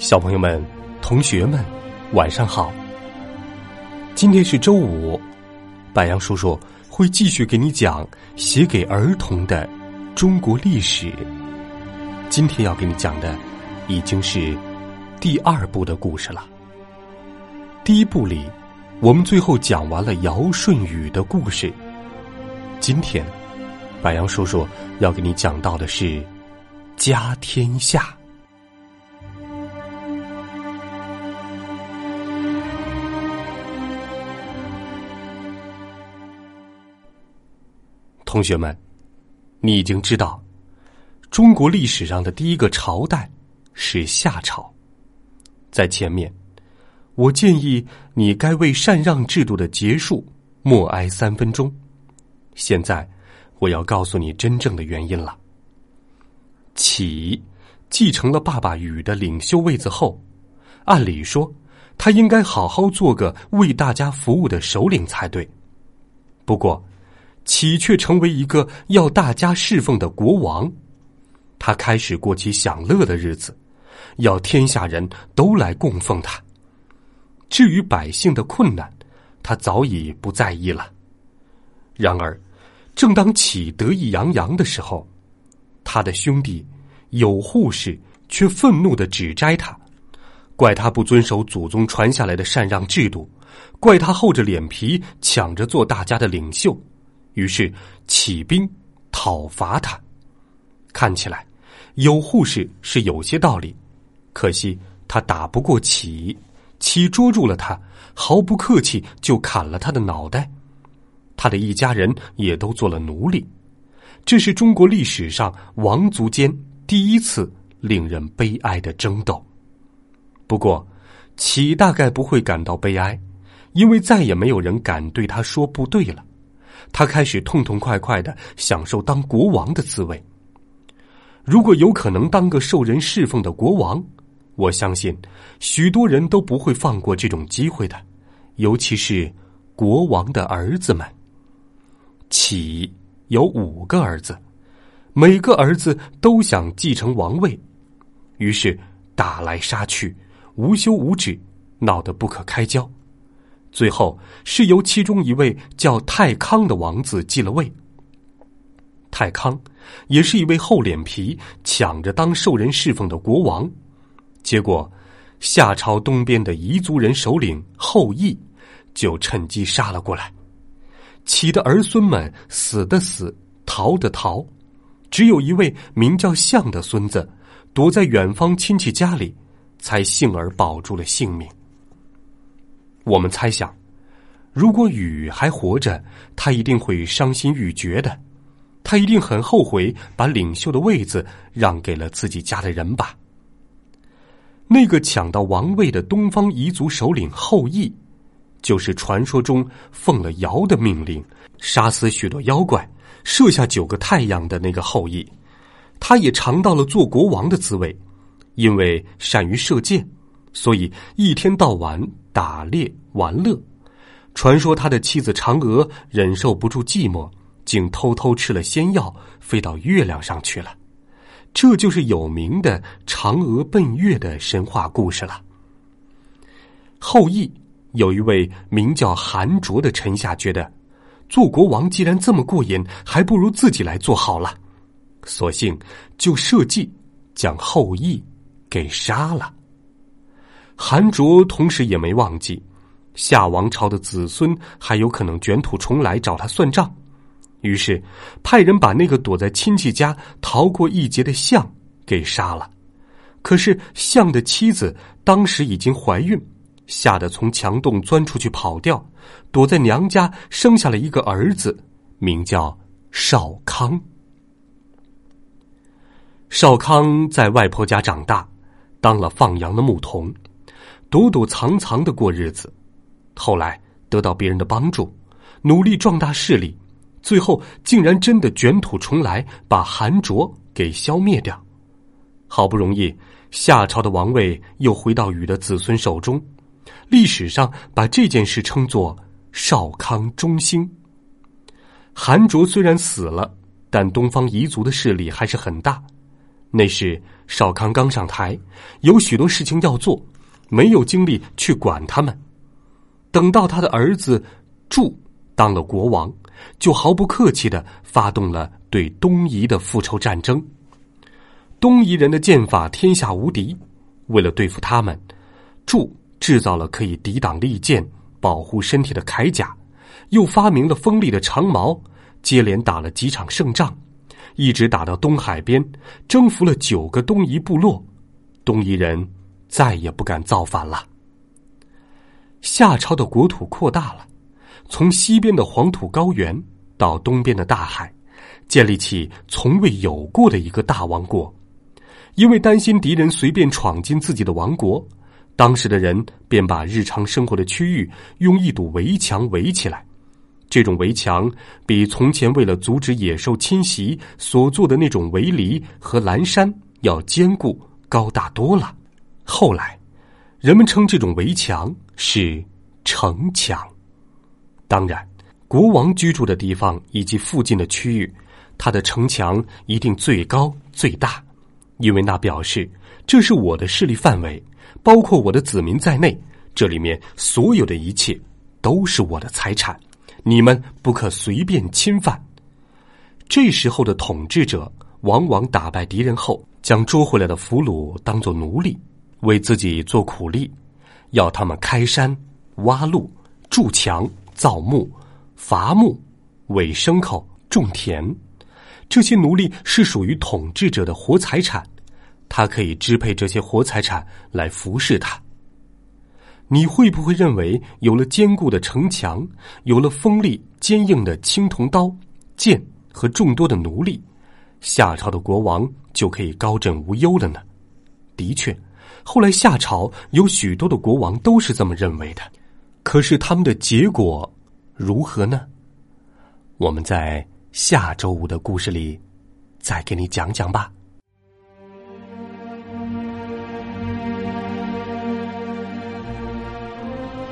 小朋友们、同学们，晚上好！今天是周五，白杨叔叔会继续给你讲写给儿童的中国历史。今天要给你讲的已经是第二部的故事了。第一部里，我们最后讲完了尧舜禹的故事。今天，白杨叔叔要给你讲到的是家天下。同学们，你已经知道，中国历史上的第一个朝代是夏朝。在前面，我建议你该为禅让制度的结束默哀三分钟。现在，我要告诉你真正的原因了。启继承了爸爸禹的领袖位子后，按理说，他应该好好做个为大家服务的首领才对。不过，启却成为一个要大家侍奉的国王，他开始过起享乐的日子，要天下人都来供奉他。至于百姓的困难，他早已不在意了。然而，正当启得意洋洋的时候，他的兄弟有护士却愤怒的指摘他，怪他不遵守祖宗传下来的禅让制度，怪他厚着脸皮抢着做大家的领袖。于是起兵讨伐他。看起来有护士是有些道理，可惜他打不过启，启捉住了他，毫不客气就砍了他的脑袋。他的一家人也都做了奴隶。这是中国历史上王族间第一次令人悲哀的争斗。不过，启大概不会感到悲哀，因为再也没有人敢对他说不对了。他开始痛痛快快的享受当国王的滋味。如果有可能当个受人侍奉的国王，我相信许多人都不会放过这种机会的，尤其是国王的儿子们。启有五个儿子，每个儿子都想继承王位，于是打来杀去，无休无止，闹得不可开交。最后是由其中一位叫太康的王子继了位。太康也是一位厚脸皮、抢着当受人侍奉的国王，结果夏朝东边的彝族人首领后羿就趁机杀了过来。启的儿孙们死的死，逃的逃，只有一位名叫象的孙子躲在远方亲戚家里，才幸而保住了性命。我们猜想，如果禹还活着，他一定会伤心欲绝的。他一定很后悔把领袖的位子让给了自己家的人吧。那个抢到王位的东方彝族首领后羿，就是传说中奉了尧的命令，杀死许多妖怪，射下九个太阳的那个后羿。他也尝到了做国王的滋味，因为善于射箭。所以一天到晚打猎玩乐，传说他的妻子嫦娥忍受不住寂寞，竟偷偷吃了仙药，飞到月亮上去了。这就是有名的嫦娥奔月的神话故事了。后羿有一位名叫韩卓的臣下，觉得做国王既然这么过瘾，还不如自己来做好了，索性就设计将后羿给杀了。韩卓同时也没忘记，夏王朝的子孙还有可能卷土重来找他算账，于是派人把那个躲在亲戚家逃过一劫的象给杀了。可是象的妻子当时已经怀孕，吓得从墙洞钻出去跑掉，躲在娘家生下了一个儿子，名叫少康。少康在外婆家长大，当了放羊的牧童，躲躲藏藏的过日子。后来得到别人的帮助，努力壮大势力，最后竟然真的卷土重来，把韩卓给消灭掉。好不容易，夏朝的王位又回到禹的子孙手中。历史上把这件事称作少康中兴。韩卓虽然死了，但东方彝族的势力还是很大。那时少康刚上台，有许多事情要做，没有精力去管他们。等到他的儿子祝当了国王，就毫不客气的发动了对东夷的复仇战争。东夷人的剑法天下无敌，为了对付他们，祝制造了可以抵挡利剑、保护身体的铠甲，又发明了锋利的长矛，接连打了几场胜仗。一直打到东海边，征服了九个东夷部落，东夷人再也不敢造反了。夏朝的国土扩大了，从西边的黄土高原到东边的大海，建立起从未有过的一个大王国。因为担心敌人随便闯进自己的王国，当时的人便把日常生活的区域用一堵围墙围起来。这种围墙比从前为了阻止野兽侵袭所做的那种围篱和栏山要坚固高大多了。后来，人们称这种围墙是城墙。当然，国王居住的地方以及附近的区域，它的城墙一定最高最大，因为那表示这是我的势力范围，包括我的子民在内，这里面所有的一切都是我的财产。你们不可随便侵犯。这时候的统治者往往打败敌人后，将捉回来的俘虏当作奴隶，为自己做苦力，要他们开山、挖路、筑墙、造木、伐木、喂牲口、种田。这些奴隶是属于统治者的活财产，他可以支配这些活财产来服侍他。你会不会认为，有了坚固的城墙，有了锋利坚硬的青铜刀、剑和众多的奴隶，夏朝的国王就可以高枕无忧了呢？的确，后来夏朝有许多的国王都是这么认为的。可是他们的结果如何呢？我们在下周五的故事里再给你讲讲吧。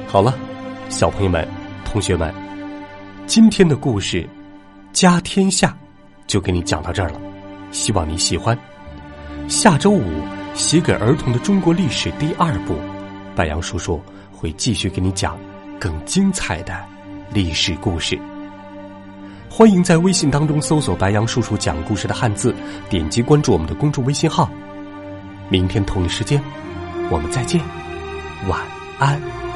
好了，小朋友们、同学们，今天的故事《家天下》就给你讲到这儿了。希望你喜欢。下周五写给儿童的中国历史第二部，白杨叔叔会继续给你讲更精彩的历史故事。欢迎在微信当中搜索“白杨叔叔讲故事”的汉字，点击关注我们的公众微信号。明天同一时间，我们再见，晚安。